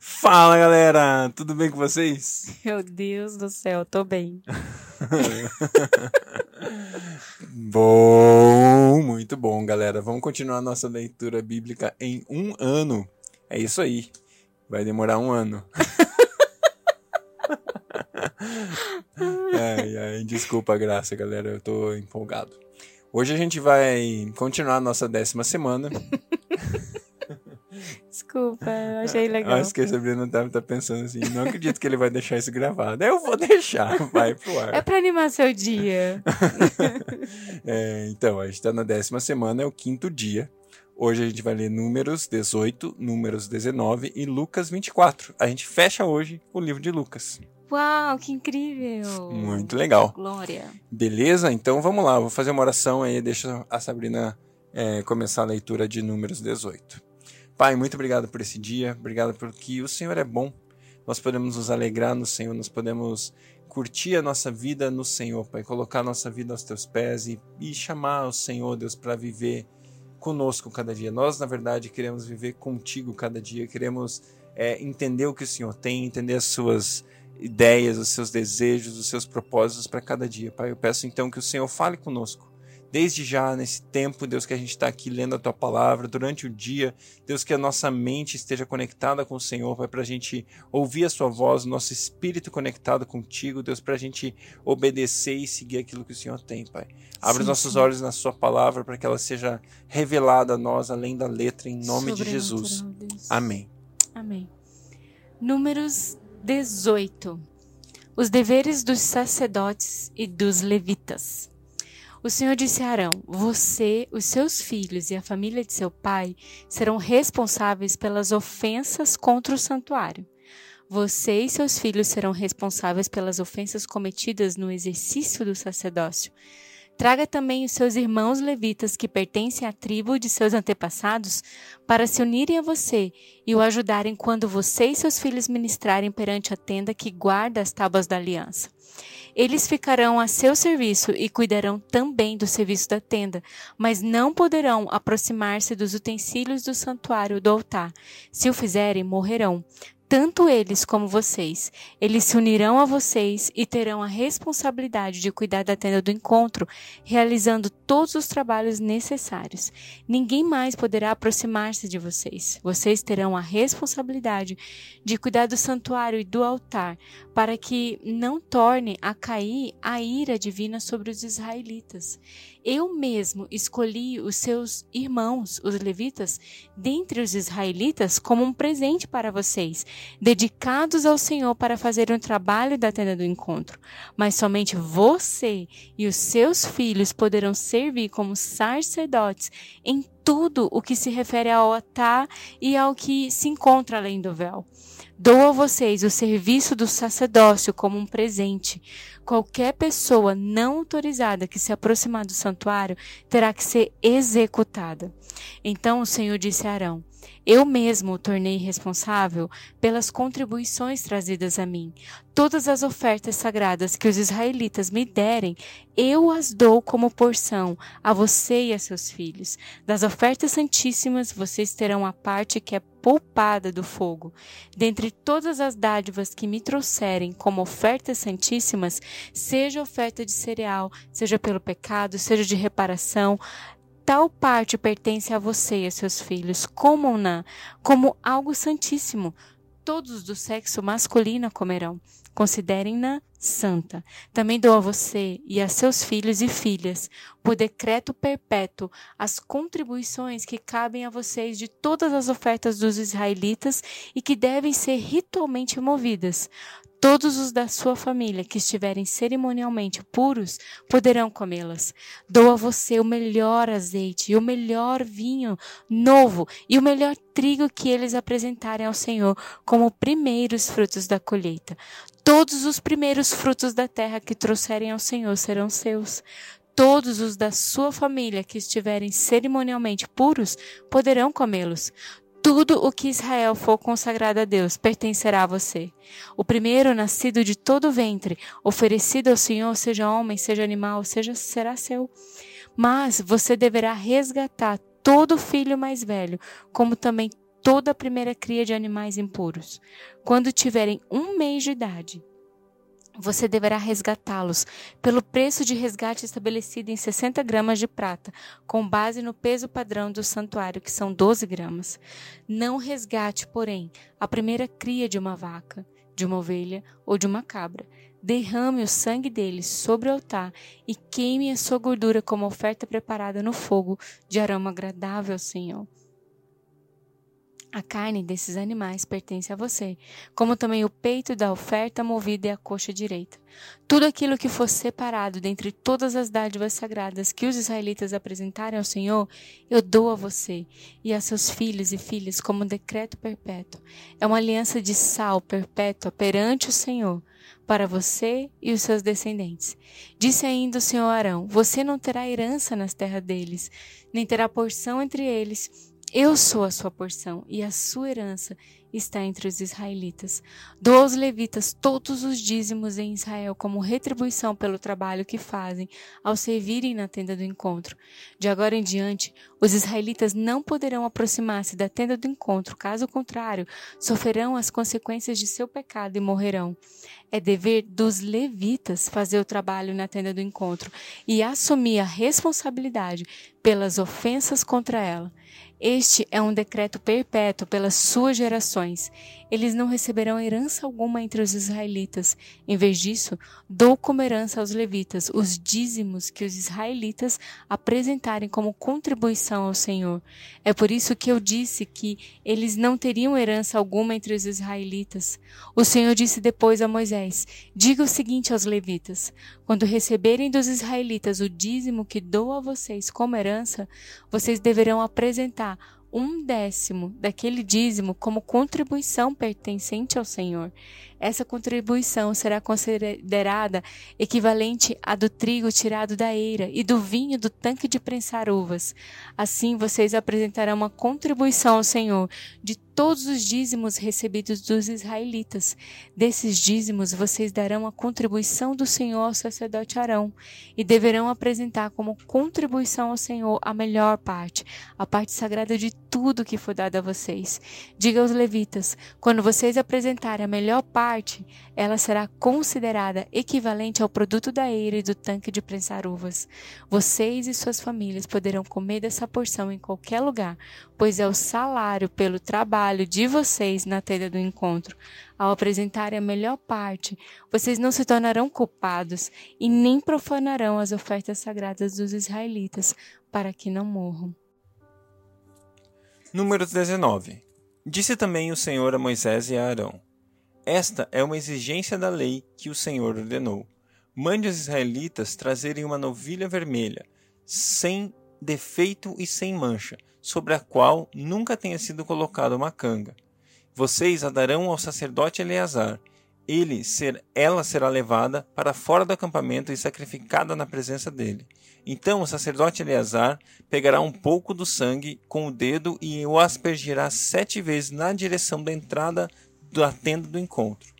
Fala galera, tudo bem com vocês? Meu Deus do céu, tô bem. bom, muito bom, galera. Vamos continuar nossa leitura bíblica em um ano. É isso aí. Vai demorar um ano. ai, ai, desculpa graça, galera. Eu tô empolgado. Hoje a gente vai continuar nossa décima semana. Desculpa, eu achei legal. Acho que a Sabrina tá, tá pensando assim, não acredito que ele vai deixar isso gravado. Eu vou deixar, vai pro ar. É pra animar seu dia. é, então, a gente tá na décima semana, é o quinto dia. Hoje a gente vai ler Números 18, Números 19 e Lucas 24. A gente fecha hoje o livro de Lucas. Uau, que incrível! Muito legal. Glória. Beleza? Então vamos lá, vou fazer uma oração aí, deixa a Sabrina é, começar a leitura de Números 18. Pai, muito obrigado por esse dia, obrigado porque o Senhor é bom. Nós podemos nos alegrar no Senhor, nós podemos curtir a nossa vida no Senhor, Pai, colocar a nossa vida aos teus pés e, e chamar o Senhor, Deus, para viver conosco cada dia. Nós, na verdade, queremos viver contigo cada dia, queremos é, entender o que o Senhor tem, entender as suas ideias, os seus desejos, os seus propósitos para cada dia. Pai, eu peço então que o Senhor fale conosco desde já nesse tempo, Deus, que a gente está aqui lendo a tua palavra durante o dia, Deus, que a nossa mente esteja conectada com o Senhor, Pai, para a gente ouvir a Sua voz, o nosso espírito conectado contigo, Deus, para a gente obedecer e seguir aquilo que o Senhor tem, Pai. Abre sim, os nossos sim. olhos na Sua palavra para que ela seja revelada a nós, além da letra, em nome de Jesus. Amém. Amém. Números 18. Os deveres dos sacerdotes e dos levitas. O Senhor disse a Arão: Você, os seus filhos e a família de seu pai serão responsáveis pelas ofensas contra o santuário. Você e seus filhos serão responsáveis pelas ofensas cometidas no exercício do sacerdócio. Traga também os seus irmãos levitas que pertencem à tribo de seus antepassados para se unirem a você e o ajudarem quando você e seus filhos ministrarem perante a tenda que guarda as tábuas da aliança. Eles ficarão a seu serviço e cuidarão também do serviço da tenda, mas não poderão aproximar-se dos utensílios do santuário do altar. Se o fizerem, morrerão tanto eles como vocês. Eles se unirão a vocês e terão a responsabilidade de cuidar da tenda do encontro, realizando todos os trabalhos necessários. Ninguém mais poderá aproximar-se de vocês. Vocês terão a responsabilidade de cuidar do santuário e do altar, para que não torne a cair a ira divina sobre os israelitas. Eu mesmo escolhi os seus irmãos, os levitas, dentre os israelitas, como um presente para vocês dedicados ao Senhor para fazer um trabalho da tenda do encontro. Mas somente você e os seus filhos poderão servir como sacerdotes em tudo o que se refere ao altar e ao que se encontra além do véu. Dou a vocês o serviço do sacerdócio como um presente. Qualquer pessoa não autorizada que se aproximar do santuário terá que ser executada. Então o Senhor disse a Arão: eu mesmo o tornei responsável pelas contribuições trazidas a mim. Todas as ofertas sagradas que os israelitas me derem, eu as dou como porção a você e a seus filhos. Das ofertas santíssimas, vocês terão a parte que é poupada do fogo. Dentre todas as dádivas que me trouxerem como ofertas santíssimas, seja oferta de cereal, seja pelo pecado, seja de reparação, tal parte pertence a você e a seus filhos, como-na, como algo santíssimo. Todos do sexo masculino comerão. Considerem-na santa. Também dou a você e a seus filhos e filhas, por decreto perpétuo, as contribuições que cabem a vocês de todas as ofertas dos israelitas e que devem ser ritualmente movidas. Todos os da sua família que estiverem cerimonialmente puros poderão comê-las. Dou a você o melhor azeite e o melhor vinho novo e o melhor trigo que eles apresentarem ao Senhor como primeiros frutos da colheita. Todos os primeiros frutos da terra que trouxerem ao Senhor serão seus. Todos os da sua família que estiverem cerimonialmente puros poderão comê-los. Tudo o que Israel for consagrado a Deus pertencerá a você. O primeiro nascido de todo ventre, oferecido ao Senhor, seja homem, seja animal, seja será seu. Mas você deverá resgatar todo filho mais velho, como também toda a primeira cria de animais impuros. Quando tiverem um mês de idade, você deverá resgatá-los pelo preço de resgate estabelecido em 60 gramas de prata, com base no peso padrão do santuário, que são 12 gramas. Não resgate, porém, a primeira cria de uma vaca, de uma ovelha ou de uma cabra. Derrame o sangue deles sobre o altar e queime a sua gordura como oferta preparada no fogo de aroma agradável ao Senhor. A carne desses animais pertence a você, como também o peito da oferta movida e a coxa direita. Tudo aquilo que for separado dentre todas as dádivas sagradas que os israelitas apresentarem ao Senhor, eu dou a você e a seus filhos e filhas como um decreto perpétuo. É uma aliança de sal perpétua perante o Senhor, para você e os seus descendentes. Disse ainda o Senhor Arão: Você não terá herança nas terras deles, nem terá porção entre eles eu sou a sua porção e a sua herança está entre os israelitas. Dou aos levitas todos os dízimos em Israel como retribuição pelo trabalho que fazem ao servirem na tenda do encontro. De agora em diante, os israelitas não poderão aproximar-se da tenda do encontro, caso contrário, sofrerão as consequências de seu pecado e morrerão. É dever dos levitas fazer o trabalho na tenda do encontro e assumir a responsabilidade pelas ofensas contra ela. Este é um decreto perpétuo pelas suas gerações. Eles não receberão herança alguma entre os israelitas. Em vez disso, dou como herança aos levitas os dízimos que os israelitas apresentarem como contribuição ao Senhor. É por isso que eu disse que eles não teriam herança alguma entre os israelitas. O Senhor disse depois a Moisés: Diga o seguinte aos levitas: quando receberem dos israelitas o dízimo que dou a vocês como herança, vocês deverão apresentar um décimo daquele dízimo como contribuição pertencente ao Senhor. Essa contribuição será considerada equivalente à do trigo tirado da eira e do vinho do tanque de prensar uvas. Assim vocês apresentarão uma contribuição ao Senhor de todos os dízimos recebidos dos israelitas. Desses dízimos vocês darão a contribuição do Senhor ao sacerdote Arão e deverão apresentar como contribuição ao Senhor a melhor parte, a parte sagrada de tudo que for dado a vocês. Diga aos levitas: quando vocês apresentarem a melhor parte, ela será considerada equivalente ao produto da eira e do tanque de prensar uvas. Vocês e suas famílias poderão comer dessa porção em qualquer lugar, pois é o salário pelo trabalho de vocês na tenda do encontro. Ao apresentarem a melhor parte, vocês não se tornarão culpados e nem profanarão as ofertas sagradas dos israelitas, para que não morram. Número 19. Disse também o Senhor a Moisés e a Arão: Esta é uma exigência da lei que o Senhor ordenou. Mande os israelitas trazerem uma novilha vermelha, sem defeito e sem mancha, sobre a qual nunca tenha sido colocada uma canga. Vocês a darão ao sacerdote Eleazar. Ele ser, ela será levada para fora do acampamento e sacrificada na presença dele. Então o sacerdote Eleazar pegará um pouco do sangue com o dedo e o aspergirá sete vezes na direção da entrada da tenda do encontro.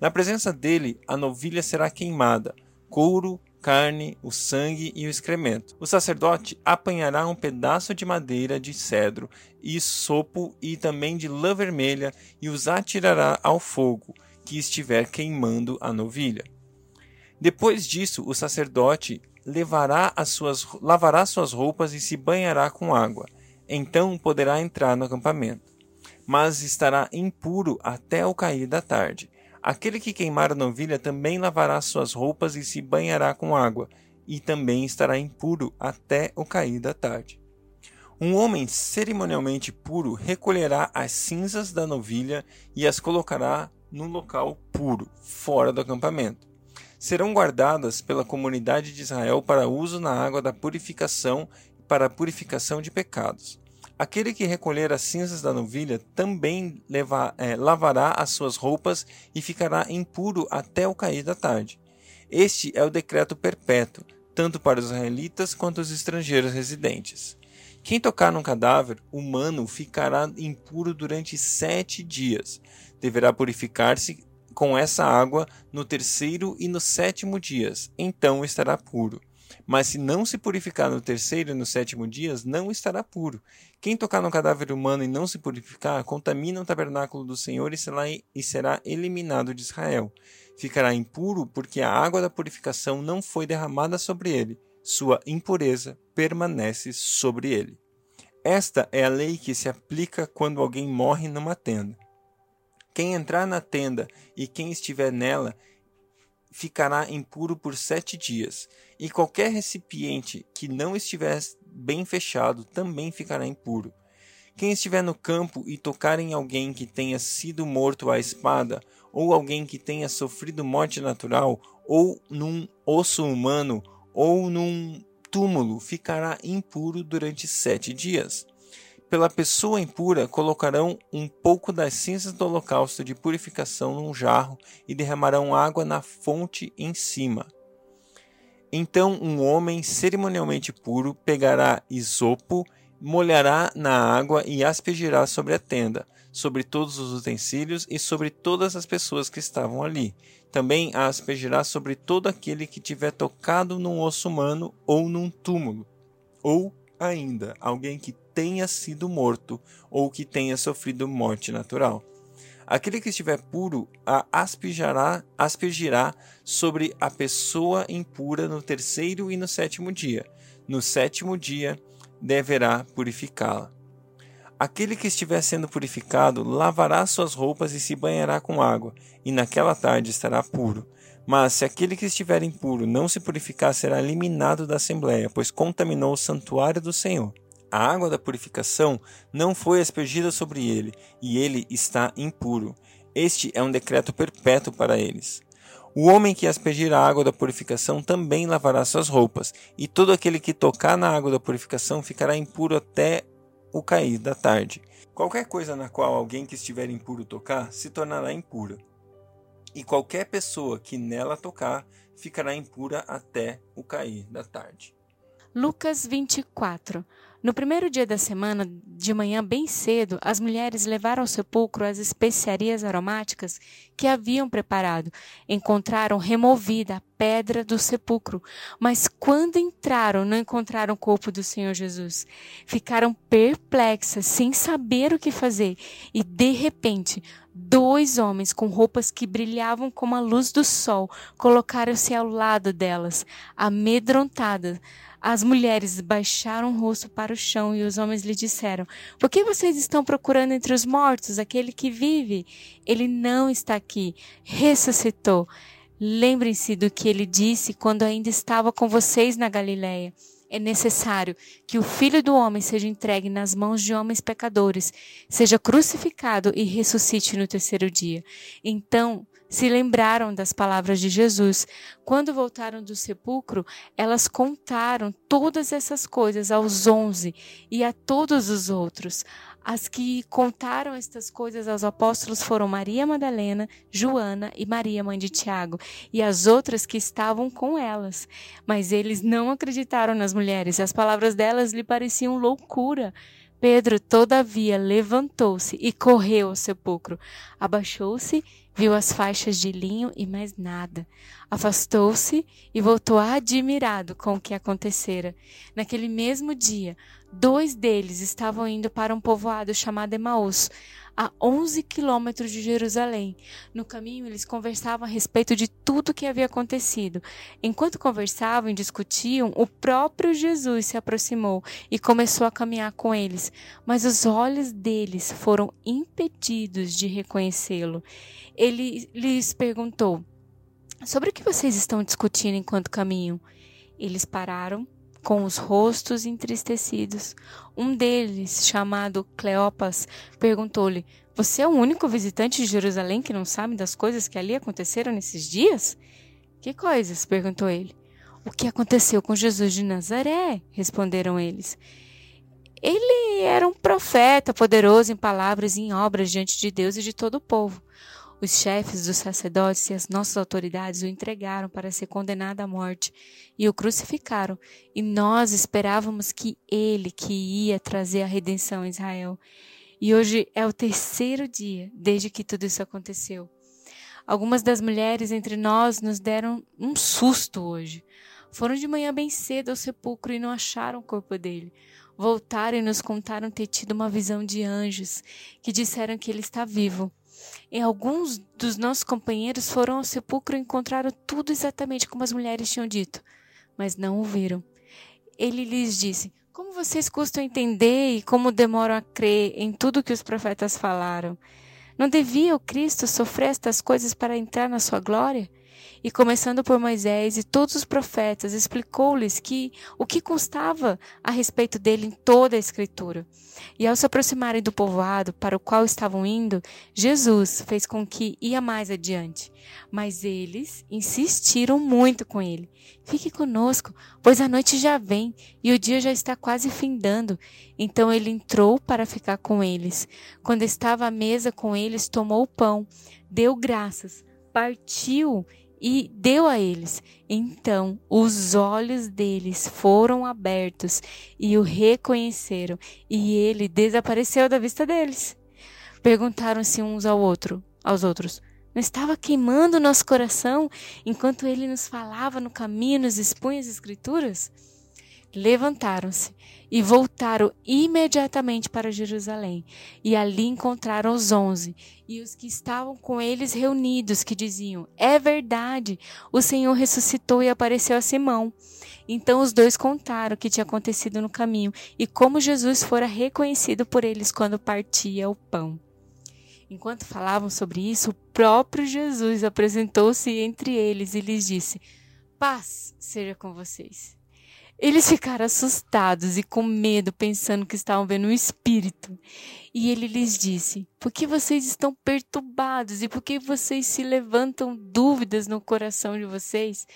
Na presença dele, a novilha será queimada, couro, carne, o sangue e o excremento. O sacerdote apanhará um pedaço de madeira de cedro e sopo e também de lã vermelha e os atirará ao fogo que estiver queimando a novilha. Depois disso, o sacerdote levará as suas, lavará suas roupas e se banhará com água. Então poderá entrar no acampamento. Mas estará impuro até o cair da tarde. Aquele que queimar a novilha também lavará suas roupas e se banhará com água, e também estará impuro até o cair da tarde. Um homem cerimonialmente puro recolherá as cinzas da novilha e as colocará no local puro, fora do acampamento. Serão guardadas pela comunidade de Israel para uso na água da purificação para a purificação de pecados. Aquele que recolher as cinzas da novilha também é, lavará as suas roupas e ficará impuro até o cair da tarde. Este é o decreto perpétuo, tanto para os israelitas quanto os estrangeiros residentes. Quem tocar num cadáver humano ficará impuro durante sete dias. Deverá purificar-se com essa água no terceiro e no sétimo dias, então estará puro Mas se não se purificar no terceiro e no sétimo dias, não estará puro. Quem tocar no cadáver humano e não se purificar, contamina o tabernáculo do Senhor e será, eliminado de Israel. Ficará impuro porque a água da purificação não foi derramada sobre ele. Sua impureza permanece sobre ele. Esta é a lei que se aplica quando alguém morre numa tenda. Quem entrar na tenda e quem estiver nela ficará impuro por sete dias, e qualquer recipiente que não estiver bem fechado também ficará impuro. Quem estiver no campo e tocar em alguém que tenha sido morto à espada, ou alguém que tenha sofrido morte natural, ou num osso humano, ou num túmulo, ficará impuro durante sete dias pela pessoa impura colocarão um pouco das cinzas do holocausto de purificação num jarro e derramarão água na fonte em cima. Então um homem cerimonialmente puro pegará isopo, molhará na água e aspergirá sobre a tenda, sobre todos os utensílios e sobre todas as pessoas que estavam ali. Também a aspergirá sobre todo aquele que tiver tocado num osso humano ou num túmulo, ou ainda alguém que tenha sido morto ou que tenha sofrido morte natural. Aquele que estiver puro a aspergirá, aspergirá sobre a pessoa impura no terceiro e no sétimo dia. No sétimo dia deverá purificá-la. Aquele que estiver sendo purificado lavará suas roupas e se banhará com água, e naquela tarde estará puro. Mas se aquele que estiver impuro não se purificar, será eliminado da assembleia, pois contaminou o santuário do Senhor. A água da purificação não foi aspergida sobre ele, e ele está impuro. Este é um decreto perpétuo para eles. O homem que aspergir a água da purificação também lavará suas roupas, e todo aquele que tocar na água da purificação ficará impuro até o cair da tarde. Qualquer coisa na qual alguém que estiver impuro tocar se tornará impura, e qualquer pessoa que nela tocar ficará impura até o cair da tarde. Lucas 24 no primeiro dia da semana, de manhã bem cedo, as mulheres levaram ao sepulcro as especiarias aromáticas que haviam preparado. Encontraram removida a pedra do sepulcro, mas quando entraram, não encontraram o corpo do Senhor Jesus. Ficaram perplexas, sem saber o que fazer, e de repente, dois homens com roupas que brilhavam como a luz do sol colocaram-se ao lado delas, amedrontadas as mulheres baixaram o rosto para o chão e os homens lhe disseram: Por que vocês estão procurando entre os mortos aquele que vive? Ele não está aqui, ressuscitou. Lembrem-se do que ele disse quando ainda estava com vocês na Galiléia. É necessário que o Filho do Homem seja entregue nas mãos de homens pecadores, seja crucificado e ressuscite no terceiro dia. Então se lembraram das palavras de Jesus. Quando voltaram do sepulcro, elas contaram todas essas coisas aos onze e a todos os outros. As que contaram estas coisas aos apóstolos foram Maria Madalena, Joana e Maria, mãe de Tiago, e as outras que estavam com elas. Mas eles não acreditaram nas mulheres, as palavras delas lhe pareciam loucura. Pedro, todavia, levantou-se e correu ao sepulcro. Abaixou-se Viu as faixas de linho e mais nada. Afastou-se e voltou admirado com o que acontecera. Naquele mesmo dia, dois deles estavam indo para um povoado chamado Emaús, a 11 quilômetros de Jerusalém. No caminho, eles conversavam a respeito de tudo o que havia acontecido. Enquanto conversavam e discutiam, o próprio Jesus se aproximou e começou a caminhar com eles, mas os olhos deles foram impedidos de reconhecê-lo. Ele lhes perguntou: Sobre o que vocês estão discutindo enquanto caminham? Eles pararam com os rostos entristecidos. Um deles, chamado Cleopas, perguntou-lhe: Você é o único visitante de Jerusalém que não sabe das coisas que ali aconteceram nesses dias? Que coisas? perguntou ele. O que aconteceu com Jesus de Nazaré? responderam eles. Ele era um profeta poderoso em palavras e em obras diante de Deus e de todo o povo. Os chefes dos sacerdotes e as nossas autoridades o entregaram para ser condenado à morte e o crucificaram. E nós esperávamos que ele que ia trazer a redenção a Israel. E hoje é o terceiro dia desde que tudo isso aconteceu. Algumas das mulheres entre nós nos deram um susto hoje. Foram de manhã bem cedo ao sepulcro e não acharam o corpo dele. Voltaram e nos contaram ter tido uma visão de anjos que disseram que ele está vivo. E alguns dos nossos companheiros foram ao sepulcro e encontraram tudo exatamente como as mulheres tinham dito, mas não o viram. Ele lhes disse: Como vocês custam entender e como demoram a crer em tudo que os profetas falaram? Não devia o Cristo sofrer estas coisas para entrar na sua glória? E começando por Moisés e todos os profetas, explicou-lhes que o que constava a respeito dele em toda a escritura. E ao se aproximarem do povoado para o qual estavam indo, Jesus fez com que ia mais adiante. Mas eles insistiram muito com ele. Fique conosco, pois a noite já vem e o dia já está quase findando. Então ele entrou para ficar com eles. Quando estava à mesa com eles, tomou o pão, deu graças, partiu e deu a eles. Então os olhos deles foram abertos e o reconheceram, e ele desapareceu da vista deles. Perguntaram-se uns ao outro, aos outros: Não estava queimando nosso coração enquanto ele nos falava no caminho, nos expunha as escrituras? Levantaram-se e voltaram imediatamente para Jerusalém. E ali encontraram os onze e os que estavam com eles reunidos, que diziam: É verdade, o Senhor ressuscitou e apareceu a Simão. Então os dois contaram o que tinha acontecido no caminho e como Jesus fora reconhecido por eles quando partia o pão. Enquanto falavam sobre isso, o próprio Jesus apresentou-se entre eles e lhes disse: Paz seja com vocês. Eles ficaram assustados e com medo, pensando que estavam vendo um espírito. E ele lhes disse: Por que vocês estão perturbados e por que vocês se levantam dúvidas no coração de vocês?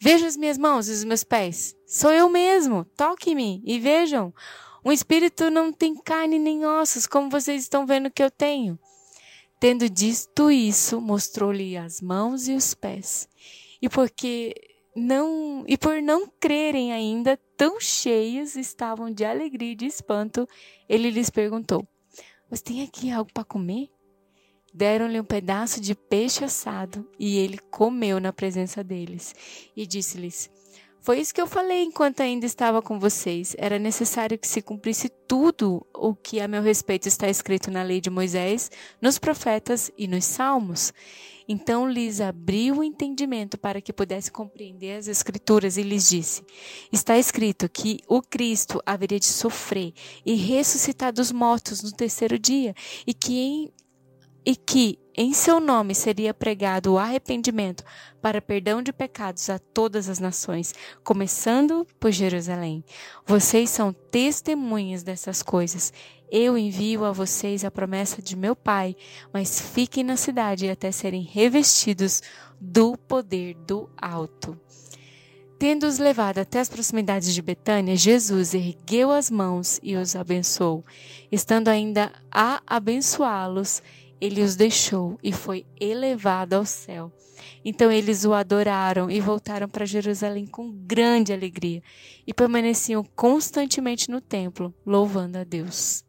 Vejam as minhas mãos e os meus pés. Sou eu mesmo. Toque-me e vejam. Um espírito não tem carne nem ossos, como vocês estão vendo que eu tenho. Tendo dito isso, mostrou-lhe as mãos e os pés. E porque não e por não crerem ainda tão cheios estavam de alegria e de espanto, ele lhes perguntou: Você tem aqui algo para comer? Deram-lhe um pedaço de peixe assado e ele comeu na presença deles e disse-lhes: foi isso que eu falei enquanto ainda estava com vocês. Era necessário que se cumprisse tudo o que a meu respeito está escrito na lei de Moisés, nos profetas e nos salmos. Então lhes abriu o entendimento para que pudesse compreender as Escrituras e lhes disse: Está escrito que o Cristo haveria de sofrer e ressuscitar dos mortos no terceiro dia, e que em, e que em seu nome seria pregado o arrependimento para perdão de pecados a todas as nações, começando por Jerusalém. Vocês são testemunhas dessas coisas. Eu envio a vocês a promessa de meu Pai, mas fiquem na cidade até serem revestidos do poder do alto. Tendo-os levado até as proximidades de Betânia, Jesus ergueu as mãos e os abençoou. Estando ainda a abençoá-los, ele os deixou e foi elevado ao céu. Então eles o adoraram e voltaram para Jerusalém com grande alegria e permaneciam constantemente no templo, louvando a Deus.